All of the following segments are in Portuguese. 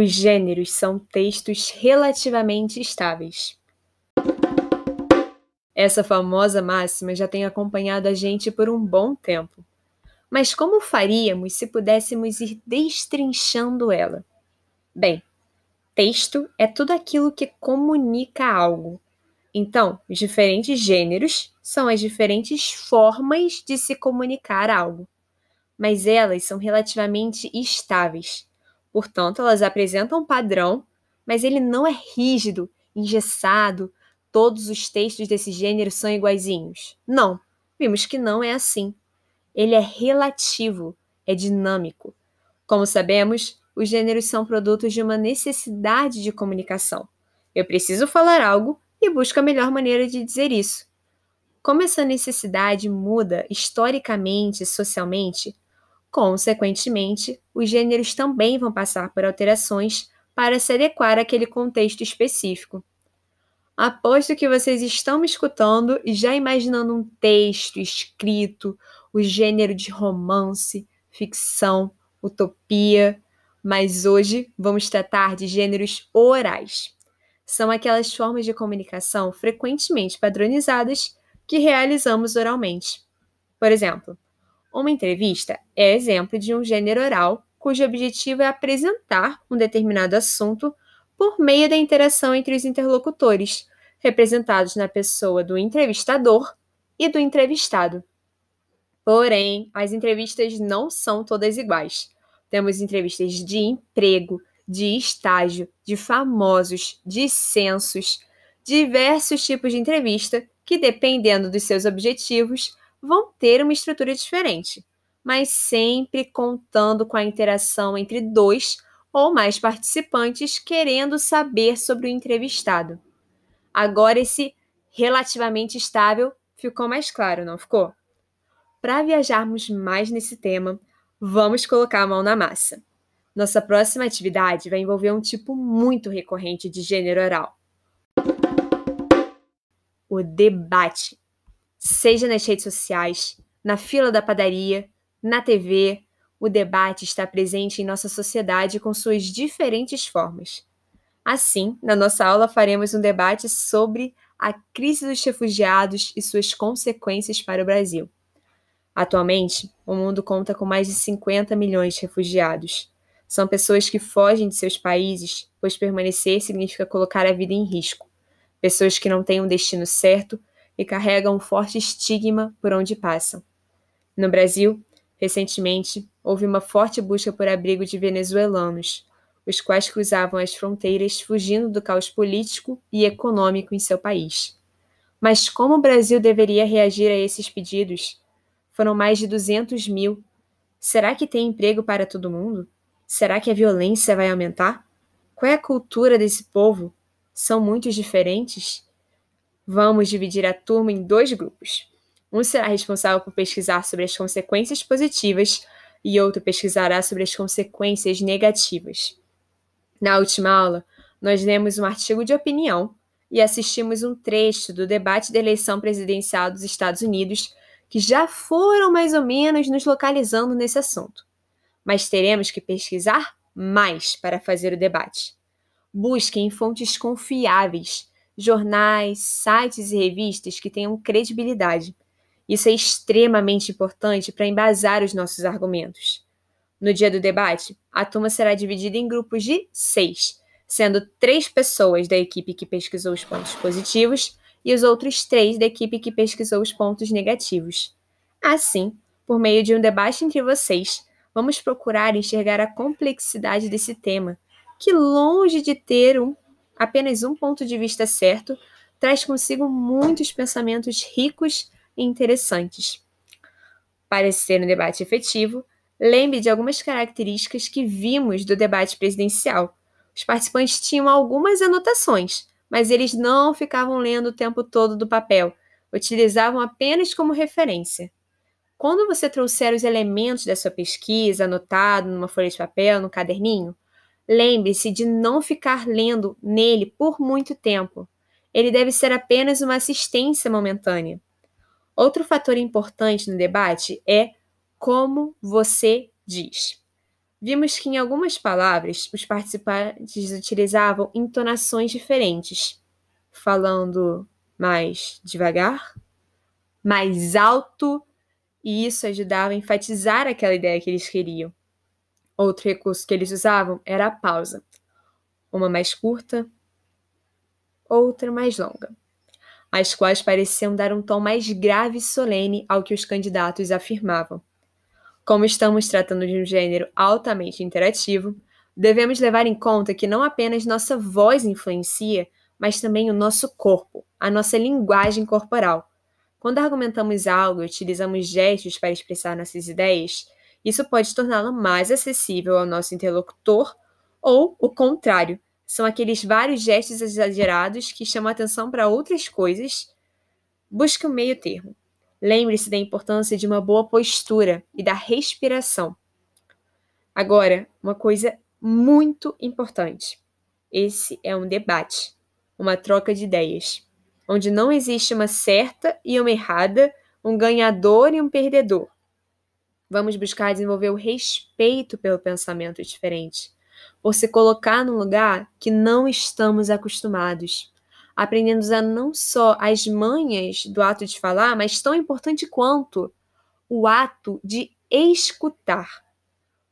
Os gêneros são textos relativamente estáveis. Essa famosa máxima já tem acompanhado a gente por um bom tempo. Mas como faríamos se pudéssemos ir destrinchando ela? Bem, texto é tudo aquilo que comunica algo. Então, os diferentes gêneros são as diferentes formas de se comunicar algo. Mas elas são relativamente estáveis. Portanto, elas apresentam um padrão, mas ele não é rígido, engessado, todos os textos desse gênero são iguaizinhos. Não, vimos que não é assim. Ele é relativo, é dinâmico. Como sabemos, os gêneros são produtos de uma necessidade de comunicação. Eu preciso falar algo e busco a melhor maneira de dizer isso. Como essa necessidade muda historicamente e socialmente, consequentemente, os gêneros também vão passar por alterações para se adequar àquele contexto específico. Aposto que vocês estão me escutando e já imaginando um texto escrito o gênero de romance, ficção, utopia, mas hoje vamos tratar de gêneros orais. São aquelas formas de comunicação frequentemente padronizadas que realizamos oralmente. Por exemplo, uma entrevista é exemplo de um gênero oral cujo objetivo é apresentar um determinado assunto por meio da interação entre os interlocutores, representados na pessoa do entrevistador e do entrevistado. Porém, as entrevistas não são todas iguais. Temos entrevistas de emprego, de estágio, de famosos, de censos, diversos tipos de entrevista que, dependendo dos seus objetivos, vão ter uma estrutura diferente, mas sempre contando com a interação entre dois ou mais participantes querendo saber sobre o entrevistado. Agora, esse relativamente estável ficou mais claro, não ficou? Para viajarmos mais nesse tema, vamos colocar a mão na massa. Nossa próxima atividade vai envolver um tipo muito recorrente de gênero oral: o debate. Seja nas redes sociais, na fila da padaria, na TV, o debate está presente em nossa sociedade com suas diferentes formas. Assim, na nossa aula faremos um debate sobre a crise dos refugiados e suas consequências para o Brasil. Atualmente, o mundo conta com mais de 50 milhões de refugiados. São pessoas que fogem de seus países, pois permanecer significa colocar a vida em risco. Pessoas que não têm um destino certo e carregam um forte estigma por onde passam. No Brasil, recentemente, houve uma forte busca por abrigo de venezuelanos, os quais cruzavam as fronteiras fugindo do caos político e econômico em seu país. Mas como o Brasil deveria reagir a esses pedidos? Foram mais de 200 mil. Será que tem emprego para todo mundo? Será que a violência vai aumentar? Qual é a cultura desse povo? São muitos diferentes? Vamos dividir a turma em dois grupos. Um será responsável por pesquisar sobre as consequências positivas e outro pesquisará sobre as consequências negativas. Na última aula, nós lemos um artigo de opinião e assistimos um trecho do debate da eleição presidencial dos Estados Unidos que já foram mais ou menos nos localizando nesse assunto. Mas teremos que pesquisar mais para fazer o debate. Busquem em fontes confiáveis, jornais, sites e revistas que tenham credibilidade. Isso é extremamente importante para embasar os nossos argumentos. No dia do debate, a turma será dividida em grupos de seis, sendo três pessoas da equipe que pesquisou os pontos positivos e os outros três da equipe que pesquisou os pontos negativos. Assim, por meio de um debate entre vocês, vamos procurar enxergar a complexidade desse tema, que, longe de ter um, apenas um ponto de vista certo, traz consigo muitos pensamentos ricos e interessantes. Para ser um debate efetivo, lembre de algumas características que vimos do debate presidencial. Os participantes tinham algumas anotações, mas eles não ficavam lendo o tempo todo do papel, utilizavam apenas como referência. Quando você trouxer os elementos da sua pesquisa anotado numa folha de papel, no caderninho, lembre-se de não ficar lendo nele por muito tempo. Ele deve ser apenas uma assistência momentânea. Outro fator importante no debate é como você diz. vimos que em algumas palavras os participantes utilizavam entonações diferentes, falando mais devagar, mais alto, e isso ajudava a enfatizar aquela ideia que eles queriam. Outro recurso que eles usavam era a pausa, uma mais curta, outra mais longa, as quais pareciam dar um tom mais grave e solene ao que os candidatos afirmavam. Como estamos tratando de um gênero altamente interativo, devemos levar em conta que não apenas nossa voz influencia, mas também o nosso corpo, a nossa linguagem corporal. Quando argumentamos algo e utilizamos gestos para expressar nossas ideias, isso pode torná-la mais acessível ao nosso interlocutor ou o contrário, são aqueles vários gestos exagerados que chamam atenção para outras coisas. Busque um meio termo. Lembre-se da importância de uma boa postura e da respiração. Agora, uma coisa muito importante. Esse é um debate, uma troca de ideias, onde não existe uma certa e uma errada, um ganhador e um perdedor. Vamos buscar desenvolver o respeito pelo pensamento diferente, por se colocar num lugar que não estamos acostumados aprendendo a não só as manhas do ato de falar, mas tão importante quanto o ato de escutar.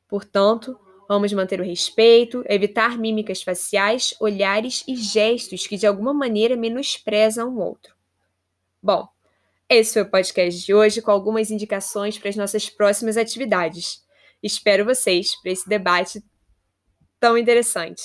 Portanto, vamos manter o respeito, evitar mímicas faciais, olhares e gestos que de alguma maneira menosprezam o outro. Bom, esse foi o podcast de hoje com algumas indicações para as nossas próximas atividades. Espero vocês para esse debate tão interessante.